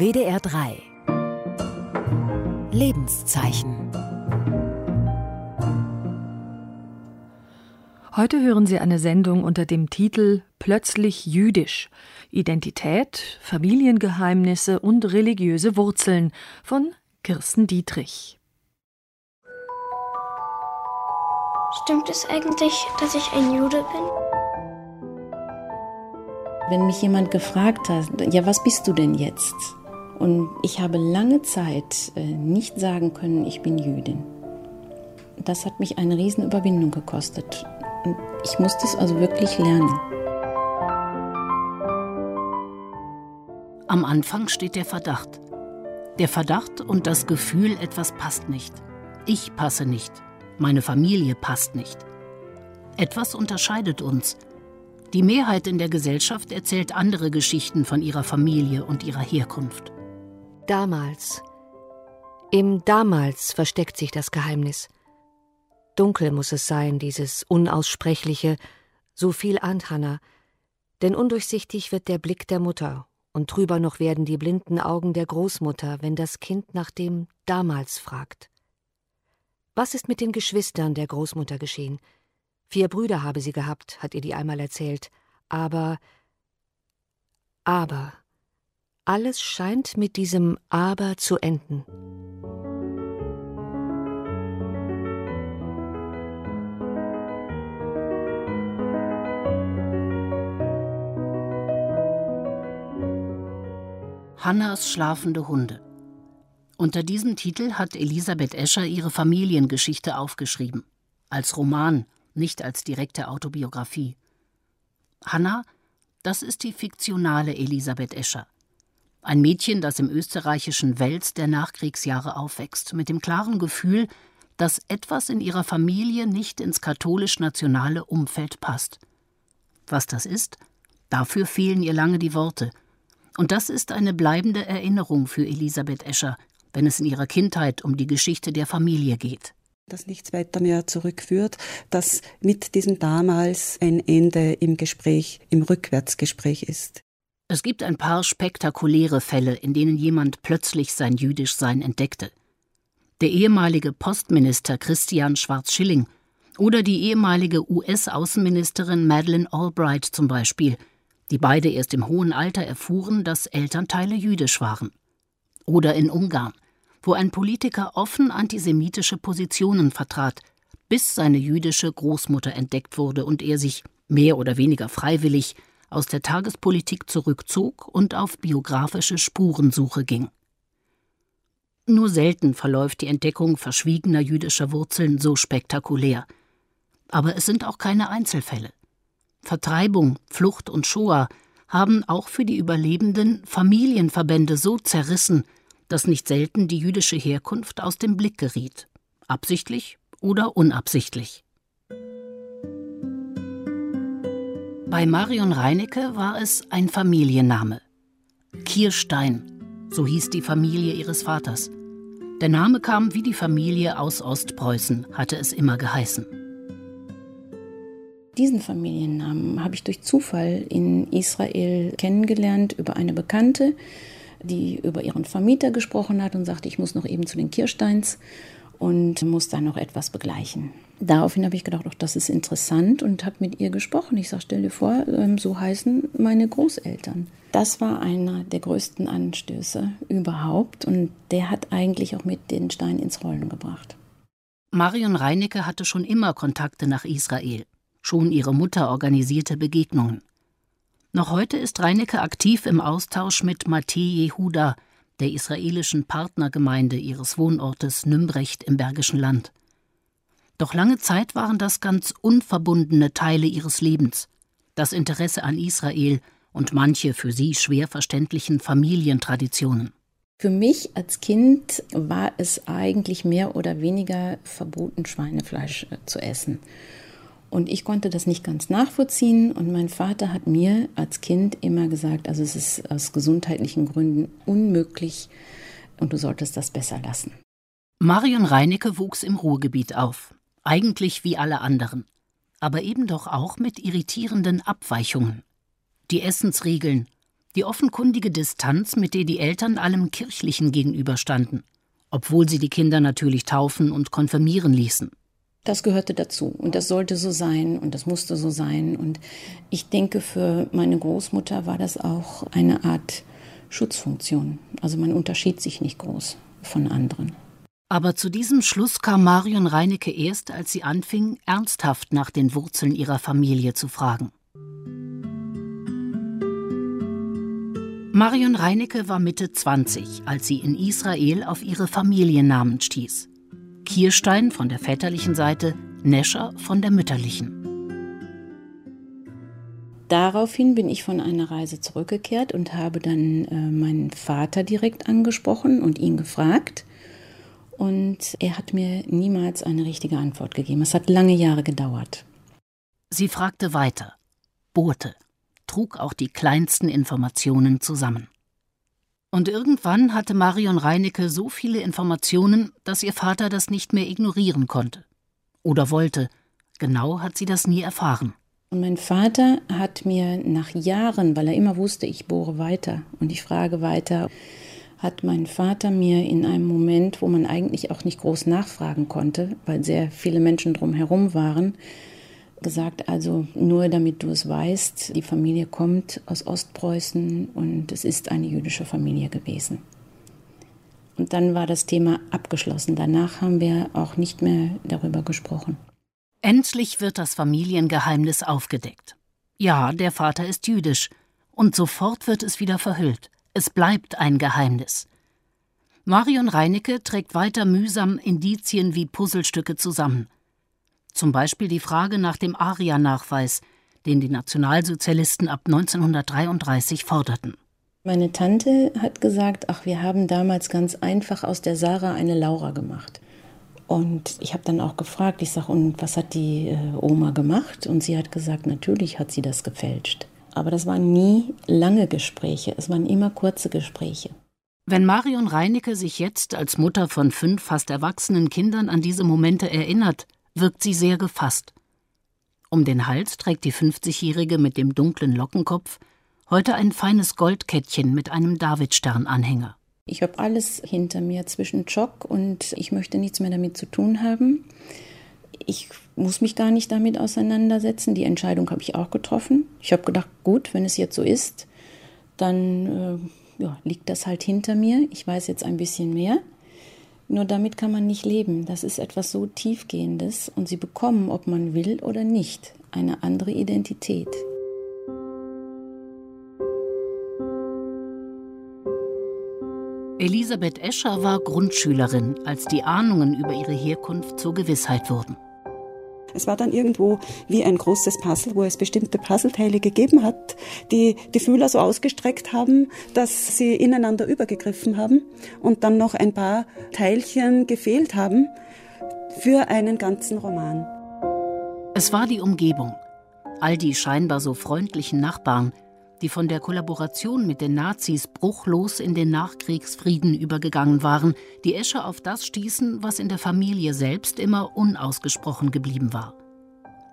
WDR 3 Lebenszeichen Heute hören Sie eine Sendung unter dem Titel Plötzlich jüdisch. Identität, Familiengeheimnisse und religiöse Wurzeln von Kirsten Dietrich. Stimmt es eigentlich, dass ich ein Jude bin? Wenn mich jemand gefragt hat, ja, was bist du denn jetzt? Und ich habe lange Zeit äh, nicht sagen können, ich bin Jüdin. Das hat mich eine Riesenüberwindung gekostet. Ich musste es also wirklich lernen. Am Anfang steht der Verdacht. Der Verdacht und das Gefühl, etwas passt nicht. Ich passe nicht. Meine Familie passt nicht. Etwas unterscheidet uns. Die Mehrheit in der Gesellschaft erzählt andere Geschichten von ihrer Familie und ihrer Herkunft. Damals. Im Damals versteckt sich das Geheimnis. Dunkel muss es sein, dieses Unaussprechliche, so viel ahnt Hannah, denn undurchsichtig wird der Blick der Mutter, und drüber noch werden die blinden Augen der Großmutter, wenn das Kind nach dem damals fragt. Was ist mit den Geschwistern der Großmutter geschehen? Vier Brüder habe sie gehabt, hat ihr die einmal erzählt, aber aber alles scheint mit diesem aber zu enden. Hannas schlafende Hunde. Unter diesem Titel hat Elisabeth Escher ihre Familiengeschichte aufgeschrieben. Als Roman, nicht als direkte Autobiografie. Hanna, das ist die fiktionale Elisabeth Escher. Ein Mädchen, das im österreichischen Wels der Nachkriegsjahre aufwächst, mit dem klaren Gefühl, dass etwas in ihrer Familie nicht ins katholisch-nationale Umfeld passt. Was das ist? Dafür fehlen ihr lange die Worte – und das ist eine bleibende Erinnerung für Elisabeth Escher, wenn es in ihrer Kindheit um die Geschichte der Familie geht. Dass nichts weiter mehr zurückführt, dass mit diesem damals ein Ende im Gespräch, im Rückwärtsgespräch ist. Es gibt ein paar spektakuläre Fälle, in denen jemand plötzlich sein Jüdischsein entdeckte. Der ehemalige Postminister Christian Schwarz-Schilling oder die ehemalige US-Außenministerin Madeleine Albright zum Beispiel – die beide erst im hohen Alter erfuhren, dass Elternteile jüdisch waren. Oder in Ungarn, wo ein Politiker offen antisemitische Positionen vertrat, bis seine jüdische Großmutter entdeckt wurde und er sich, mehr oder weniger freiwillig, aus der Tagespolitik zurückzog und auf biografische Spurensuche ging. Nur selten verläuft die Entdeckung verschwiegener jüdischer Wurzeln so spektakulär. Aber es sind auch keine Einzelfälle. Vertreibung, Flucht und Shoah haben auch für die Überlebenden Familienverbände so zerrissen, dass nicht selten die jüdische Herkunft aus dem Blick geriet, absichtlich oder unabsichtlich. Bei Marion Reinecke war es ein Familienname. Kirstein, so hieß die Familie ihres Vaters. Der Name kam wie die Familie aus Ostpreußen, hatte es immer geheißen. Diesen Familiennamen habe ich durch Zufall in Israel kennengelernt über eine Bekannte, die über ihren Vermieter gesprochen hat und sagte, ich muss noch eben zu den Kirsteins und muss da noch etwas begleichen. Daraufhin habe ich gedacht, auch das ist interessant und habe mit ihr gesprochen. Ich sage, stell dir vor, ähm, so heißen meine Großeltern. Das war einer der größten Anstöße überhaupt und der hat eigentlich auch mit den Stein ins Rollen gebracht. Marion Reinecke hatte schon immer Kontakte nach Israel. Schon ihre Mutter organisierte Begegnungen. Noch heute ist Reinecke aktiv im Austausch mit Matej Jehuda, der israelischen Partnergemeinde ihres Wohnortes Nümbrecht im Bergischen Land. Doch lange Zeit waren das ganz unverbundene Teile ihres Lebens, das Interesse an Israel und manche für sie schwer verständlichen Familientraditionen. Für mich als Kind war es eigentlich mehr oder weniger verboten, Schweinefleisch äh, zu essen. Und ich konnte das nicht ganz nachvollziehen. Und mein Vater hat mir als Kind immer gesagt, also es ist aus gesundheitlichen Gründen unmöglich und du solltest das besser lassen. Marion Reinecke wuchs im Ruhrgebiet auf, eigentlich wie alle anderen, aber eben doch auch mit irritierenden Abweichungen. Die Essensregeln, Die offenkundige Distanz, mit der die Eltern allem Kirchlichen gegenüberstanden, obwohl sie die Kinder natürlich taufen und konfirmieren ließen. Das gehörte dazu und das sollte so sein und das musste so sein. Und ich denke, für meine Großmutter war das auch eine Art Schutzfunktion. Also man unterschied sich nicht groß von anderen. Aber zu diesem Schluss kam Marion Reinecke erst, als sie anfing, ernsthaft nach den Wurzeln ihrer Familie zu fragen. Marion Reinecke war Mitte 20, als sie in Israel auf ihre Familiennamen stieß. Kierstein von der väterlichen Seite, Nescher von der mütterlichen. Daraufhin bin ich von einer Reise zurückgekehrt und habe dann äh, meinen Vater direkt angesprochen und ihn gefragt. Und er hat mir niemals eine richtige Antwort gegeben. Es hat lange Jahre gedauert. Sie fragte weiter, bohrte, trug auch die kleinsten Informationen zusammen. Und irgendwann hatte Marion Reinecke so viele Informationen, dass ihr Vater das nicht mehr ignorieren konnte. Oder wollte. Genau hat sie das nie erfahren. Und mein Vater hat mir nach Jahren, weil er immer wusste, ich bohre weiter und ich frage weiter, hat mein Vater mir in einem Moment, wo man eigentlich auch nicht groß nachfragen konnte, weil sehr viele Menschen drumherum waren, gesagt, also nur damit du es weißt, die Familie kommt aus Ostpreußen und es ist eine jüdische Familie gewesen. Und dann war das Thema abgeschlossen. Danach haben wir auch nicht mehr darüber gesprochen. Endlich wird das Familiengeheimnis aufgedeckt. Ja, der Vater ist jüdisch. Und sofort wird es wieder verhüllt. Es bleibt ein Geheimnis. Marion Reinecke trägt weiter mühsam Indizien wie Puzzlestücke zusammen. Zum Beispiel die Frage nach dem ARIA-Nachweis, den die Nationalsozialisten ab 1933 forderten. Meine Tante hat gesagt, ach, wir haben damals ganz einfach aus der Sarah eine Laura gemacht. Und ich habe dann auch gefragt, ich sage, und was hat die äh, Oma gemacht? Und sie hat gesagt, natürlich hat sie das gefälscht. Aber das waren nie lange Gespräche, es waren immer kurze Gespräche. Wenn Marion Reinecke sich jetzt als Mutter von fünf fast erwachsenen Kindern an diese Momente erinnert, wirkt sie sehr gefasst. Um den Hals trägt die 50-Jährige mit dem dunklen Lockenkopf heute ein feines Goldkettchen mit einem Davidstern-Anhänger. Ich habe alles hinter mir zwischen Schock und ich möchte nichts mehr damit zu tun haben. Ich muss mich gar nicht damit auseinandersetzen. Die Entscheidung habe ich auch getroffen. Ich habe gedacht, gut, wenn es jetzt so ist, dann äh, ja, liegt das halt hinter mir. Ich weiß jetzt ein bisschen mehr. Nur damit kann man nicht leben. Das ist etwas so Tiefgehendes und sie bekommen, ob man will oder nicht, eine andere Identität. Elisabeth Escher war Grundschülerin, als die Ahnungen über ihre Herkunft zur Gewissheit wurden. Es war dann irgendwo wie ein großes Puzzle, wo es bestimmte Puzzleteile gegeben hat, die die Fühler so ausgestreckt haben, dass sie ineinander übergegriffen haben und dann noch ein paar Teilchen gefehlt haben für einen ganzen Roman. Es war die Umgebung. All die scheinbar so freundlichen Nachbarn, die von der Kollaboration mit den Nazis bruchlos in den Nachkriegsfrieden übergegangen waren, die Escher auf das stießen, was in der Familie selbst immer unausgesprochen geblieben war.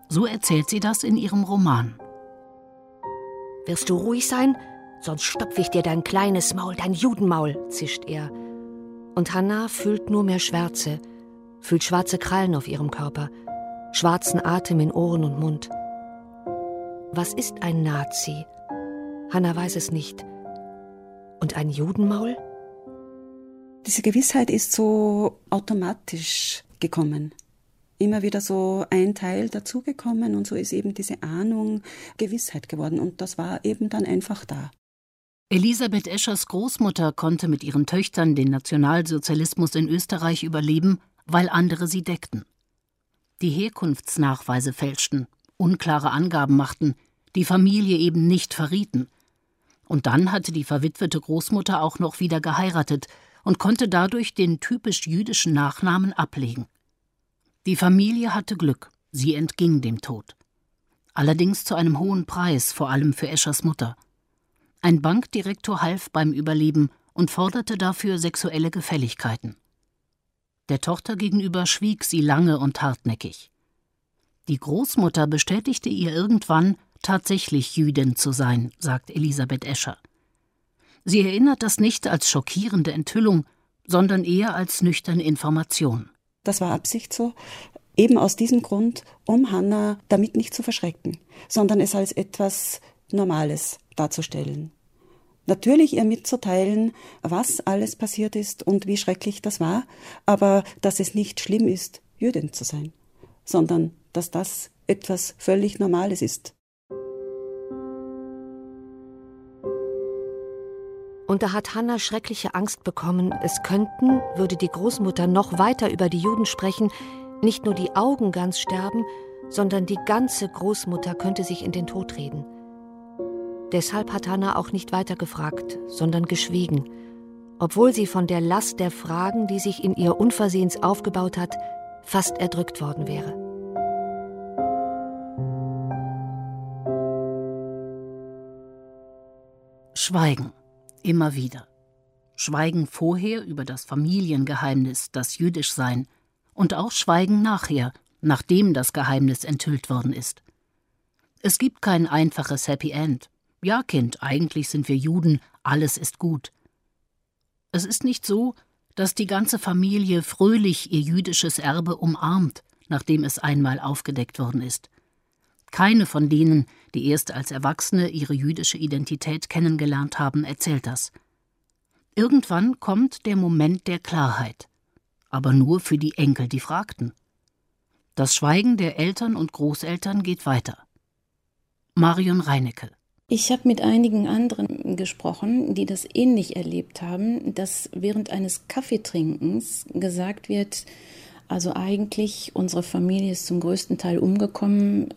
So erzählt sie das in ihrem Roman. Wirst du ruhig sein? Sonst stopfe ich dir dein kleines Maul, dein Judenmaul, zischt er. Und Hannah fühlt nur mehr Schwärze, fühlt schwarze Krallen auf ihrem Körper, schwarzen Atem in Ohren und Mund. Was ist ein Nazi? Hanna weiß es nicht. Und ein Judenmaul? Diese Gewissheit ist so automatisch gekommen. Immer wieder so ein Teil dazugekommen und so ist eben diese Ahnung Gewissheit geworden und das war eben dann einfach da. Elisabeth Eschers Großmutter konnte mit ihren Töchtern den Nationalsozialismus in Österreich überleben, weil andere sie deckten. Die Herkunftsnachweise fälschten, unklare Angaben machten, die Familie eben nicht verrieten. Und dann hatte die verwitwete Großmutter auch noch wieder geheiratet und konnte dadurch den typisch jüdischen Nachnamen ablegen. Die Familie hatte Glück, sie entging dem Tod. Allerdings zu einem hohen Preis, vor allem für Eschers Mutter. Ein Bankdirektor half beim Überleben und forderte dafür sexuelle Gefälligkeiten. Der Tochter gegenüber schwieg sie lange und hartnäckig. Die Großmutter bestätigte ihr irgendwann, tatsächlich Jüdin zu sein, sagt Elisabeth Escher. Sie erinnert das nicht als schockierende Enthüllung, sondern eher als nüchterne Information. Das war Absicht so, eben aus diesem Grund, um Hannah damit nicht zu verschrecken, sondern es als etwas Normales darzustellen. Natürlich ihr mitzuteilen, was alles passiert ist und wie schrecklich das war, aber dass es nicht schlimm ist, Jüdin zu sein, sondern dass das etwas völlig Normales ist. Und da hat Hannah schreckliche Angst bekommen, es könnten, würde die Großmutter noch weiter über die Juden sprechen, nicht nur die Augen ganz sterben, sondern die ganze Großmutter könnte sich in den Tod reden. Deshalb hat Hannah auch nicht weiter gefragt, sondern geschwiegen, obwohl sie von der Last der Fragen, die sich in ihr unversehens aufgebaut hat, fast erdrückt worden wäre. Schweigen. Immer wieder. Schweigen vorher über das Familiengeheimnis, das jüdisch sein, und auch Schweigen nachher, nachdem das Geheimnis enthüllt worden ist. Es gibt kein einfaches Happy End. Ja, Kind, eigentlich sind wir Juden, alles ist gut. Es ist nicht so, dass die ganze Familie fröhlich ihr jüdisches Erbe umarmt, nachdem es einmal aufgedeckt worden ist. Keine von denen, die erst als Erwachsene ihre jüdische Identität kennengelernt haben, erzählt das. Irgendwann kommt der Moment der Klarheit, aber nur für die Enkel, die fragten. Das Schweigen der Eltern und Großeltern geht weiter. Marion Reinecke ich habe mit einigen anderen gesprochen, die das ähnlich erlebt haben, dass während eines Kaffeetrinkens gesagt wird, also eigentlich unsere Familie ist zum größten Teil umgekommen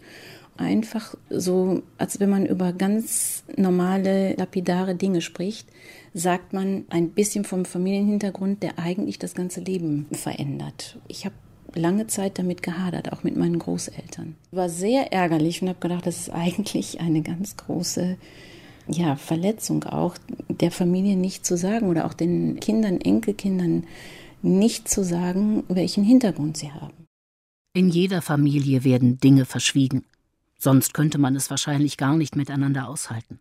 einfach so, als wenn man über ganz normale, lapidare Dinge spricht, sagt man ein bisschen vom Familienhintergrund, der eigentlich das ganze Leben verändert. Ich habe lange Zeit damit gehadert, auch mit meinen Großeltern. War sehr ärgerlich und habe gedacht, das ist eigentlich eine ganz große ja, Verletzung auch der Familie nicht zu sagen oder auch den Kindern, Enkelkindern nicht zu sagen, welchen Hintergrund sie haben. In jeder Familie werden Dinge verschwiegen sonst könnte man es wahrscheinlich gar nicht miteinander aushalten.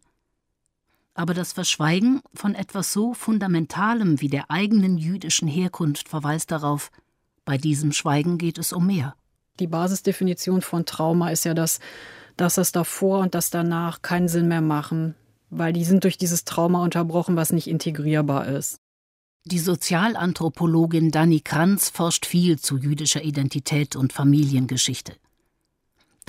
Aber das Verschweigen von etwas so Fundamentalem wie der eigenen jüdischen Herkunft verweist darauf, bei diesem Schweigen geht es um mehr. Die Basisdefinition von Trauma ist ja, dass, dass das davor und das danach keinen Sinn mehr machen, weil die sind durch dieses Trauma unterbrochen, was nicht integrierbar ist. Die Sozialanthropologin Dani Kranz forscht viel zu jüdischer Identität und Familiengeschichte.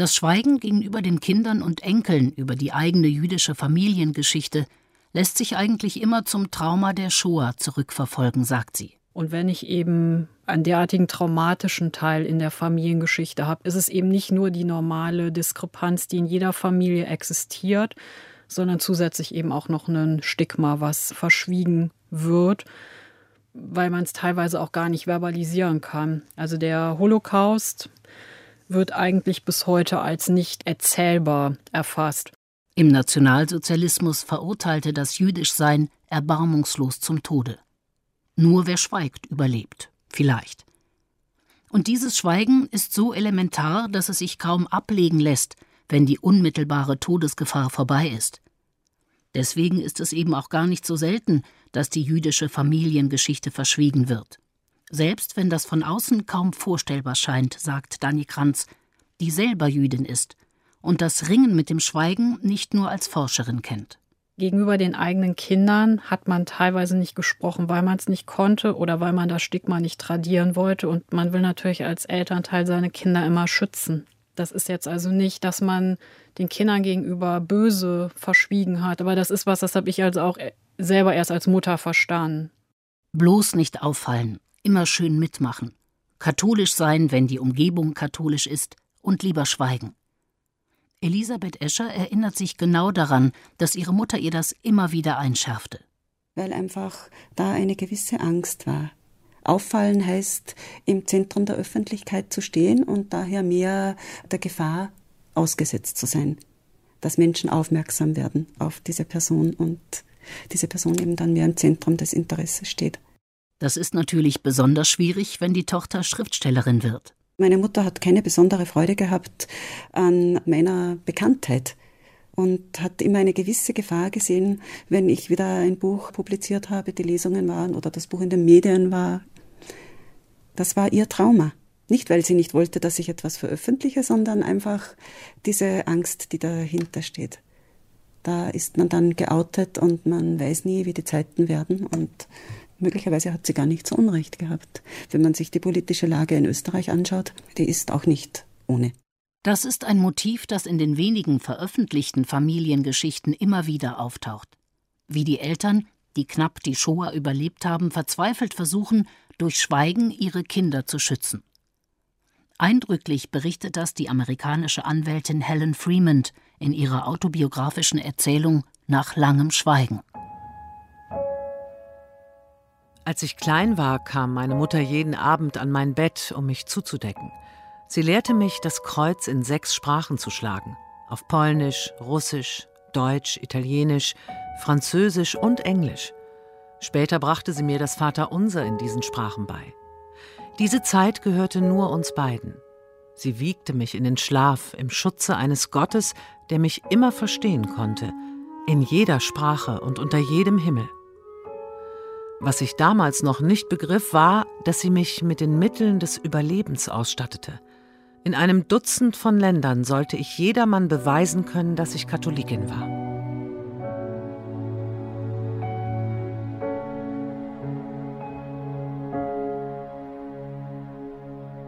Das Schweigen gegenüber den Kindern und Enkeln über die eigene jüdische Familiengeschichte lässt sich eigentlich immer zum Trauma der Shoah zurückverfolgen, sagt sie. Und wenn ich eben einen derartigen traumatischen Teil in der Familiengeschichte habe, ist es eben nicht nur die normale Diskrepanz, die in jeder Familie existiert, sondern zusätzlich eben auch noch ein Stigma, was verschwiegen wird, weil man es teilweise auch gar nicht verbalisieren kann. Also der Holocaust wird eigentlich bis heute als nicht erzählbar erfasst. Im Nationalsozialismus verurteilte das Jüdischsein erbarmungslos zum Tode. Nur wer schweigt, überlebt. Vielleicht. Und dieses Schweigen ist so elementar, dass es sich kaum ablegen lässt, wenn die unmittelbare Todesgefahr vorbei ist. Deswegen ist es eben auch gar nicht so selten, dass die jüdische Familiengeschichte verschwiegen wird. Selbst wenn das von außen kaum vorstellbar scheint, sagt Dani Kranz, die selber Jüdin ist und das Ringen mit dem Schweigen nicht nur als Forscherin kennt. Gegenüber den eigenen Kindern hat man teilweise nicht gesprochen, weil man es nicht konnte oder weil man das Stigma nicht tradieren wollte. Und man will natürlich als Elternteil seine Kinder immer schützen. Das ist jetzt also nicht, dass man den Kindern gegenüber böse verschwiegen hat, aber das ist was, das habe ich also auch selber erst als Mutter verstanden. Bloß nicht auffallen, immer schön mitmachen, katholisch sein, wenn die Umgebung katholisch ist, und lieber schweigen. Elisabeth Escher erinnert sich genau daran, dass ihre Mutter ihr das immer wieder einschärfte. Weil einfach da eine gewisse Angst war. Auffallen heißt, im Zentrum der Öffentlichkeit zu stehen und daher mehr der Gefahr ausgesetzt zu sein. Dass Menschen aufmerksam werden auf diese Person und diese Person eben dann mehr im Zentrum des Interesses steht. Das ist natürlich besonders schwierig, wenn die Tochter Schriftstellerin wird. Meine Mutter hat keine besondere Freude gehabt an meiner Bekanntheit. und hat immer eine gewisse Gefahr gesehen, wenn ich wieder ein Buch publiziert habe, die Lesungen waren oder das Buch in den Medien war. Das war ihr Trauma. Nicht, weil sie nicht wollte, dass ich etwas veröffentliche, sondern einfach diese Angst, die dahinter steht. Da ist man dann geoutet und man weiß nie, wie die Zeiten werden und möglicherweise hat sie gar nicht so Unrecht gehabt. Wenn man sich die politische Lage in Österreich anschaut, die ist auch nicht ohne. Das ist ein Motiv, das in den wenigen veröffentlichten Familiengeschichten immer wieder auftaucht. Wie die Eltern, die knapp die Shoah überlebt haben, verzweifelt versuchen, durch Schweigen ihre Kinder zu schützen. Eindrücklich berichtet das die amerikanische Anwältin Helen Freeman in ihrer autobiografischen Erzählung Nach langem Schweigen. Als ich klein war, kam meine Mutter jeden Abend an mein Bett, um mich zuzudecken. Sie lehrte mich, das Kreuz in sechs Sprachen zu schlagen. Auf Polnisch, Russisch, Deutsch, Italienisch, Französisch und Englisch. Später brachte sie mir das Vaterunser in diesen Sprachen bei. Diese Zeit gehörte nur uns beiden. Sie wiegte mich in den Schlaf im Schutze eines Gottes, der mich immer verstehen konnte, in jeder Sprache und unter jedem Himmel. Was ich damals noch nicht begriff, war, dass sie mich mit den Mitteln des Überlebens ausstattete – in einem Dutzend von Ländern sollte ich jedermann beweisen können, dass ich Katholikin war.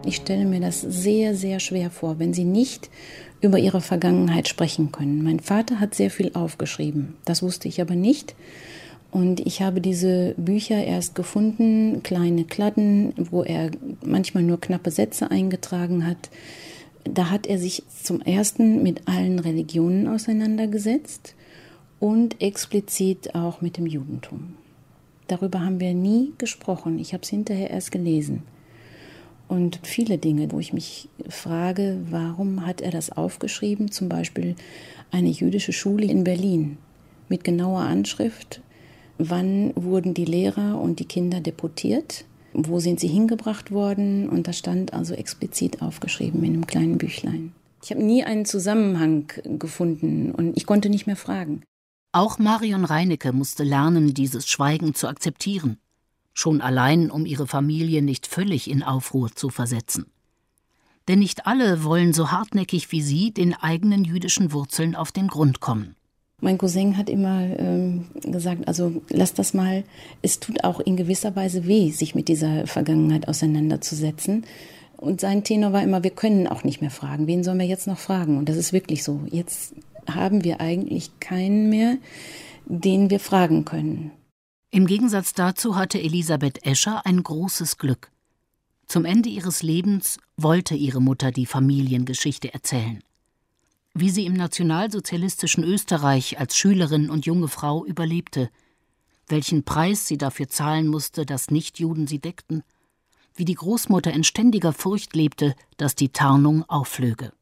Ich stelle mir das sehr, sehr schwer vor, wenn Sie nicht über Ihre Vergangenheit sprechen können. Mein Vater hat sehr viel aufgeschrieben. Das wusste ich aber nicht. Und ich habe diese Bücher erst gefunden, kleine Kladden, wo er manchmal nur knappe Sätze eingetragen hat. Da hat er sich zum ersten mit allen Religionen auseinandergesetzt und explizit auch mit dem Judentum. Darüber haben wir nie gesprochen. Ich habe es hinterher erst gelesen. Und viele Dinge, wo ich mich frage, warum hat er das aufgeschrieben? Zum Beispiel eine jüdische Schule in Berlin mit genauer Anschrift, wann wurden die Lehrer und die Kinder deportiert, wo sind sie hingebracht worden und das stand also explizit aufgeschrieben in einem kleinen Büchlein. Ich habe nie einen Zusammenhang gefunden und ich konnte nicht mehr fragen. Auch Marion Reinecke musste lernen, dieses Schweigen zu akzeptieren, schon allein, um ihre Familie nicht völlig in Aufruhr zu versetzen. Denn nicht alle wollen so hartnäckig wie sie den eigenen jüdischen Wurzeln auf den Grund kommen. Mein Cousin hat immer ähm, gesagt, also lass das mal, es tut auch in gewisser Weise weh, sich mit dieser Vergangenheit auseinanderzusetzen. Und sein Tenor war immer, wir können auch nicht mehr fragen. Wen sollen wir jetzt noch fragen? Und das ist wirklich so. Jetzt haben wir eigentlich keinen mehr, den wir fragen können. Im Gegensatz dazu hatte Elisabeth Escher ein großes Glück. Zum Ende ihres Lebens wollte ihre Mutter die Familiengeschichte erzählen wie sie im nationalsozialistischen Österreich als Schülerin und junge Frau überlebte, welchen Preis sie dafür zahlen musste, dass Nichtjuden sie deckten, wie die Großmutter in ständiger Furcht lebte, dass die Tarnung aufflöge.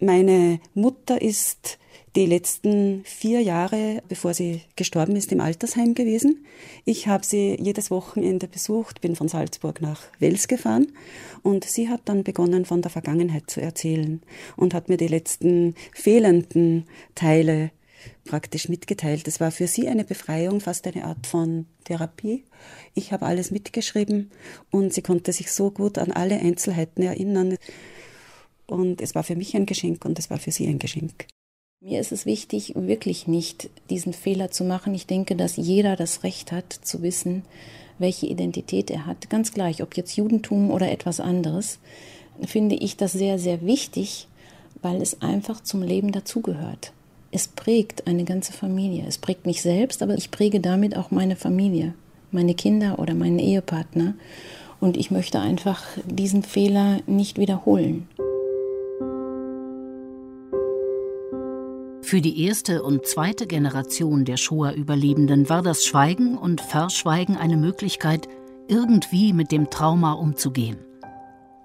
Meine Mutter ist die letzten vier Jahre, bevor sie gestorben ist, im Altersheim gewesen. Ich habe sie jedes Wochenende besucht, bin von Salzburg nach Wels gefahren und sie hat dann begonnen, von der Vergangenheit zu erzählen und hat mir die letzten fehlenden Teile praktisch mitgeteilt. Es war für sie eine Befreiung, fast eine Art von Therapie. Ich habe alles mitgeschrieben und sie konnte sich so gut an alle Einzelheiten erinnern. Und es war für mich ein Geschenk und es war für sie ein Geschenk. Mir ist es wichtig, wirklich nicht diesen Fehler zu machen. Ich denke, dass jeder das Recht hat, zu wissen, welche Identität er hat. Ganz gleich, ob jetzt Judentum oder etwas anderes, finde ich das sehr, sehr wichtig, weil es einfach zum Leben dazugehört. Es prägt eine ganze Familie. Es prägt mich selbst, aber ich präge damit auch meine Familie, meine Kinder oder meinen Ehepartner. Und ich möchte einfach diesen Fehler nicht wiederholen. Für die erste und zweite Generation der Shoah-Überlebenden war das Schweigen und Verschweigen eine Möglichkeit, irgendwie mit dem Trauma umzugehen.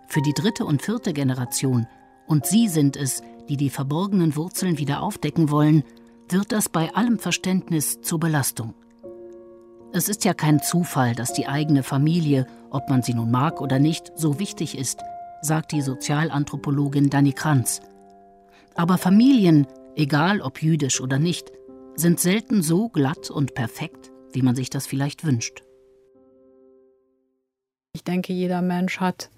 Für die dritte und vierte Generation, und sie sind es, die die verborgenen Wurzeln wieder aufdecken wollen, wird das bei allem Verständnis zur Belastung. Es ist ja kein Zufall, dass die eigene Familie, ob man sie nun mag oder nicht, so wichtig ist, sagt die Sozialanthropologin Dani Kranz. Aber Familien egal ob jüdisch oder nicht, sind selten so glatt und perfekt, wie man sich das vielleicht wünscht. Ich denke, jeder Mensch hat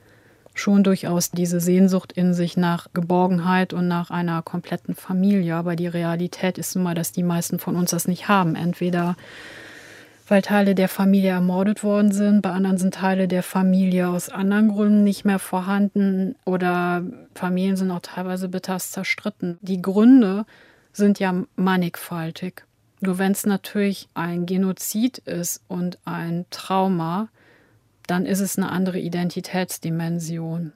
schon durchaus diese Sehnsucht in sich nach Geborgenheit und nach einer kompletten Familie. Aber die Realität ist nun mal, dass die meisten von uns das nicht haben. Entweder weil Teile der Familie ermordet worden sind, bei anderen sind Teile der Familie aus anderen Gründen nicht mehr vorhanden oder Familien sind auch teilweise bitterst zerstritten. Die Gründe sind ja mannigfaltig. Nur wenn es natürlich ein Genozid ist und ein Trauma, dann ist es eine andere Identitätsdimension.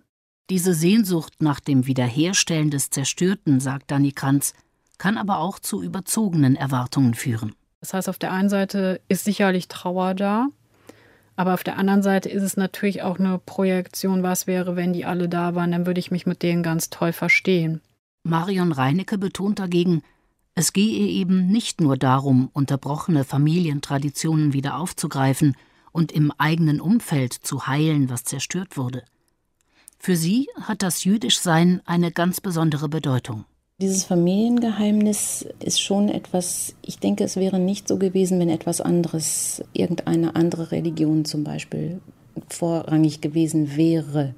Diese Sehnsucht nach dem Wiederherstellen des Zerstörten, sagt Dani Kranz, kann aber auch zu überzogenen Erwartungen führen. Das heißt, auf der einen Seite ist sicherlich Trauer da, aber auf der anderen Seite ist es natürlich auch eine Projektion, was wäre, wenn die alle da waren, dann würde ich mich mit denen ganz toll verstehen. Marion Reinecke betont dagegen, es gehe eben nicht nur darum, unterbrochene Familientraditionen wieder aufzugreifen und im eigenen Umfeld zu heilen, was zerstört wurde. Für sie hat das Jüdischsein eine ganz besondere Bedeutung. Dieses Familiengeheimnis ist schon etwas, ich denke, es wäre nicht so gewesen, wenn etwas anderes, irgendeine andere Religion zum Beispiel, vorrangig gewesen wäre.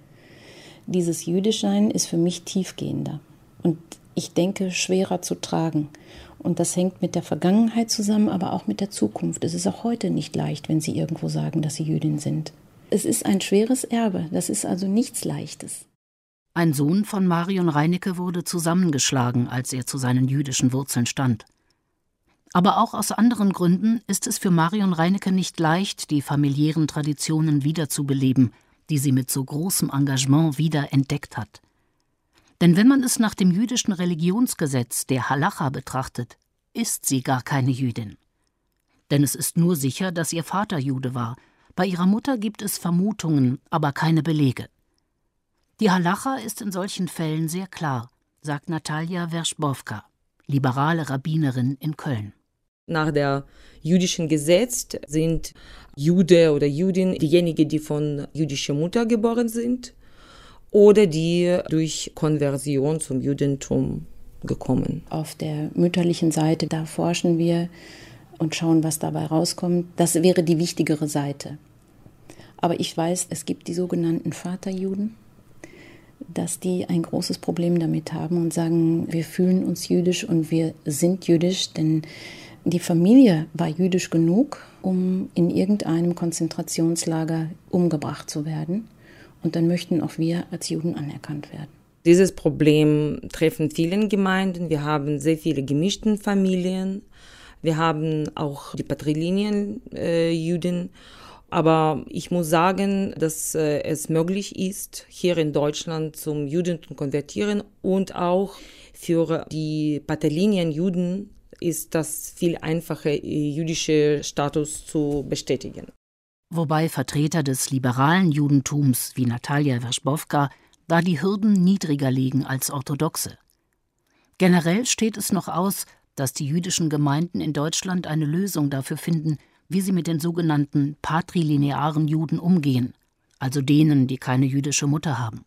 Dieses Jüdischsein ist für mich tiefgehender und ich denke schwerer zu tragen. Und das hängt mit der Vergangenheit zusammen, aber auch mit der Zukunft. Es ist auch heute nicht leicht, wenn Sie irgendwo sagen, dass Sie Jüdin sind. Es ist ein schweres Erbe, das ist also nichts Leichtes. Ein Sohn von Marion Reinecke wurde zusammengeschlagen, als er zu seinen jüdischen Wurzeln stand. Aber auch aus anderen Gründen ist es für Marion Reinecke nicht leicht, die familiären Traditionen wiederzubeleben, die sie mit so großem Engagement wieder entdeckt hat. Denn wenn man es nach dem jüdischen Religionsgesetz der Halacha betrachtet, ist sie gar keine Jüdin. Denn es ist nur sicher, dass ihr Vater Jude war. Bei ihrer Mutter gibt es Vermutungen, aber keine Belege. Die Halacha ist in solchen Fällen sehr klar, sagt Natalia Werschbowka, liberale Rabbinerin in Köln. Nach der jüdischen Gesetz sind Jude oder Judin diejenigen, die von jüdischer Mutter geboren sind oder die durch Konversion zum Judentum gekommen. Auf der mütterlichen Seite, da forschen wir und schauen, was dabei rauskommt. Das wäre die wichtigere Seite. Aber ich weiß, es gibt die sogenannten Vaterjuden, dass die ein großes Problem damit haben und sagen, wir fühlen uns jüdisch und wir sind jüdisch, denn die Familie war jüdisch genug, um in irgendeinem Konzentrationslager umgebracht zu werden. Und dann möchten auch wir als Juden anerkannt werden. Dieses Problem treffen vielen Gemeinden. Wir haben sehr viele gemischte Familien. Wir haben auch die Patrilienjuden. Äh, aber ich muss sagen, dass äh, es möglich ist, hier in Deutschland zum Judentum konvertieren und auch für die Paterlinien-Juden ist das viel einfacher, jüdische Status zu bestätigen wobei Vertreter des liberalen Judentums wie Natalia Werschbowka da die Hürden niedriger liegen als orthodoxe. Generell steht es noch aus, dass die jüdischen Gemeinden in Deutschland eine Lösung dafür finden, wie sie mit den sogenannten patrilinearen Juden umgehen, also denen, die keine jüdische Mutter haben.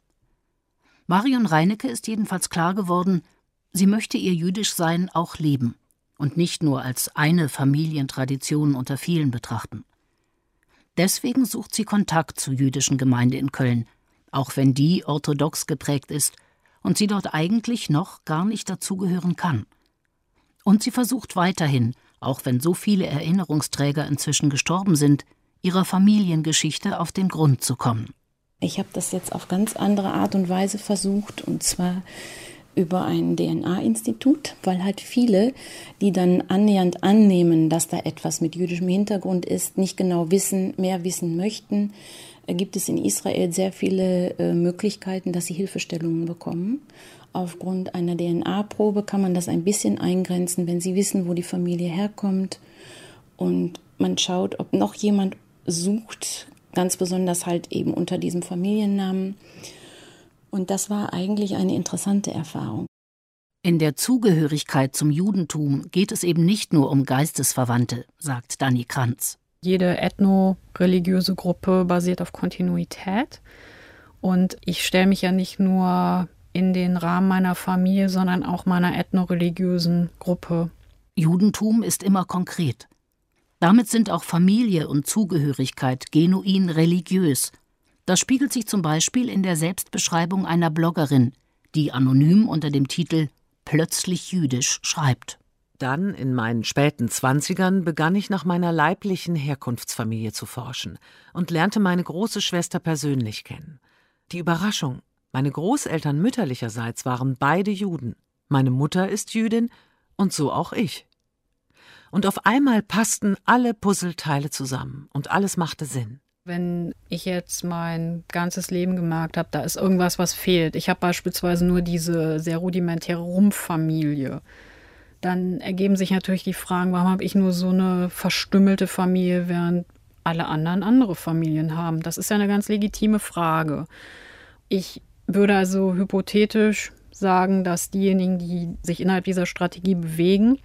Marion Reinecke ist jedenfalls klar geworden, sie möchte ihr Jüdischsein auch leben und nicht nur als eine Familientradition unter vielen betrachten. Deswegen sucht sie Kontakt zur jüdischen Gemeinde in Köln, auch wenn die orthodox geprägt ist und sie dort eigentlich noch gar nicht dazugehören kann. Und sie versucht weiterhin, auch wenn so viele Erinnerungsträger inzwischen gestorben sind, ihrer Familiengeschichte auf den Grund zu kommen. Ich habe das jetzt auf ganz andere Art und Weise versucht, und zwar über ein DNA-Institut, weil halt viele, die dann annähernd annehmen, dass da etwas mit jüdischem Hintergrund ist, nicht genau wissen, mehr wissen möchten, äh, gibt es in Israel sehr viele äh, Möglichkeiten, dass sie Hilfestellungen bekommen. Aufgrund einer DNA-Probe kann man das ein bisschen eingrenzen, wenn sie wissen, wo die Familie herkommt. Und man schaut, ob noch jemand sucht, ganz besonders halt eben unter diesem Familiennamen. Und das war eigentlich eine interessante Erfahrung. In der Zugehörigkeit zum Judentum geht es eben nicht nur um Geistesverwandte, sagt Dani Kranz. Jede ethno-religiöse Gruppe basiert auf Kontinuität. Und ich stelle mich ja nicht nur in den Rahmen meiner Familie, sondern auch meiner ethnoreligiösen Gruppe. Judentum ist immer konkret. Damit sind auch Familie und Zugehörigkeit genuin religiös. Das spiegelt sich zum Beispiel in der Selbstbeschreibung einer Bloggerin, die anonym unter dem Titel Plötzlich jüdisch schreibt. Dann, in meinen späten Zwanzigern, begann ich nach meiner leiblichen Herkunftsfamilie zu forschen und lernte meine große Schwester persönlich kennen. Die Überraschung, meine Großeltern mütterlicherseits waren beide Juden. Meine Mutter ist Jüdin und so auch ich. Und auf einmal passten alle Puzzleteile zusammen und alles machte Sinn. Wenn ich jetzt mein ganzes Leben gemerkt habe, da ist irgendwas, was fehlt. Ich habe beispielsweise nur diese sehr rudimentäre Rumpffamilie dann ergeben sich natürlich die Fragen, warum habe ich nur so eine verstümmelte Familie, während alle anderen andere Familien haben. Das ist ja eine ganz legitime Frage. Ich würde also hypothetisch sagen, dass diejenigen, die sich innerhalb dieser Strategie bewegen,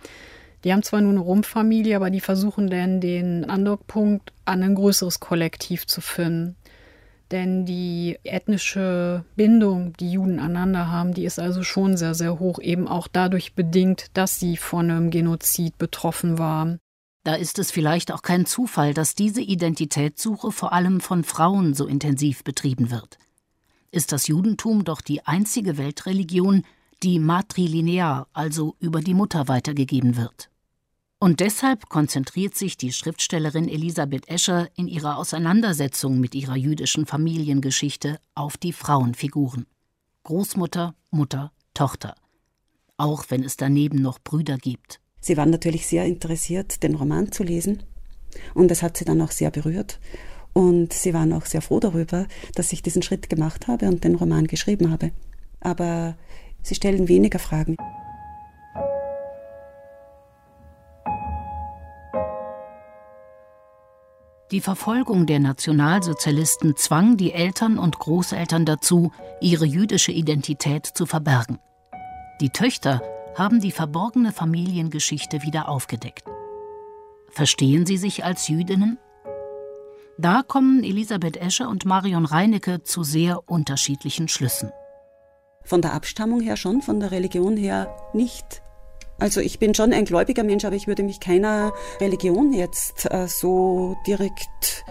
die haben zwar nur eine Rumpffamilie, aber die versuchen dann den Andockpunkt an ein größeres Kollektiv zu finden. Denn die ethnische Bindung, die Juden aneinander haben, die ist also schon sehr, sehr hoch, eben auch dadurch bedingt, dass sie von einem Genozid betroffen waren. Da ist es vielleicht auch kein Zufall, dass diese Identitätssuche vor allem von Frauen so intensiv betrieben wird. Ist das Judentum doch die einzige Weltreligion, die matrilinear, also über die Mutter weitergegeben wird. Und deshalb konzentriert sich die Schriftstellerin Elisabeth Escher in ihrer Auseinandersetzung mit ihrer jüdischen Familiengeschichte auf die Frauenfiguren. Großmutter, Mutter, Tochter. Auch wenn es daneben noch Brüder gibt. Sie waren natürlich sehr interessiert, den Roman zu lesen. Und das hat sie dann auch sehr berührt. Und sie waren auch sehr froh darüber, dass ich diesen Schritt gemacht habe und den Roman geschrieben habe. Aber sie stellen weniger Fragen. Die Verfolgung der Nationalsozialisten zwang die Eltern und Großeltern dazu, ihre jüdische Identität zu verbergen. Die Töchter haben die verborgene Familiengeschichte wieder aufgedeckt. Verstehen sie sich als Jüdinnen? Da kommen Elisabeth Escher und Marion Reinecke zu sehr unterschiedlichen Schlüssen. Von der Abstammung her schon, von der Religion her nicht. Also ich bin schon ein gläubiger Mensch, aber ich würde mich keiner Religion jetzt äh, so direkt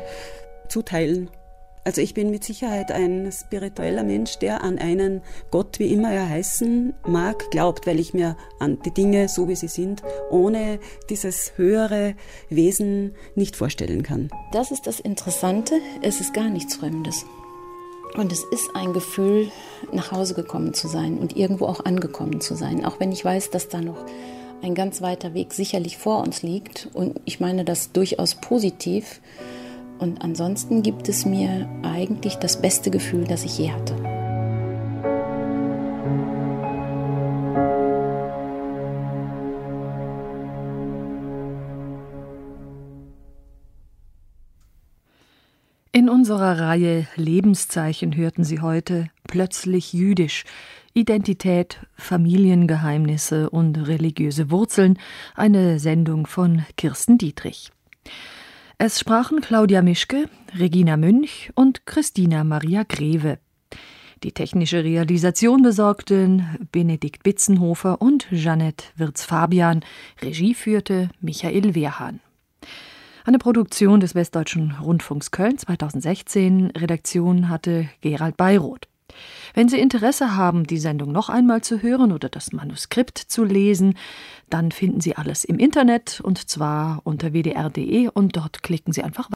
zuteilen. Also ich bin mit Sicherheit ein spiritueller Mensch, der an einen Gott, wie immer er heißen mag, glaubt, weil ich mir an die Dinge, so wie sie sind, ohne dieses höhere Wesen nicht vorstellen kann. Das ist das Interessante, es ist gar nichts Fremdes. Und es ist ein Gefühl, nach Hause gekommen zu sein und irgendwo auch angekommen zu sein, auch wenn ich weiß, dass da noch ein ganz weiter Weg sicherlich vor uns liegt. Und ich meine das durchaus positiv. Und ansonsten gibt es mir eigentlich das beste Gefühl, das ich je hatte. In unserer Reihe Lebenszeichen hörten Sie heute plötzlich jüdisch. Identität, Familiengeheimnisse und religiöse Wurzeln, eine Sendung von Kirsten Dietrich. Es sprachen Claudia Mischke, Regina Münch und Christina Maria Greve. Die technische Realisation besorgten Benedikt Bitzenhofer und Jeanette Wirz-Fabian. Regie führte Michael Wehrhahn. Eine Produktion des Westdeutschen Rundfunks Köln 2016. Redaktion hatte Gerald Bayroth. Wenn Sie Interesse haben, die Sendung noch einmal zu hören oder das Manuskript zu lesen, dann finden Sie alles im Internet und zwar unter wdr.de und dort klicken Sie einfach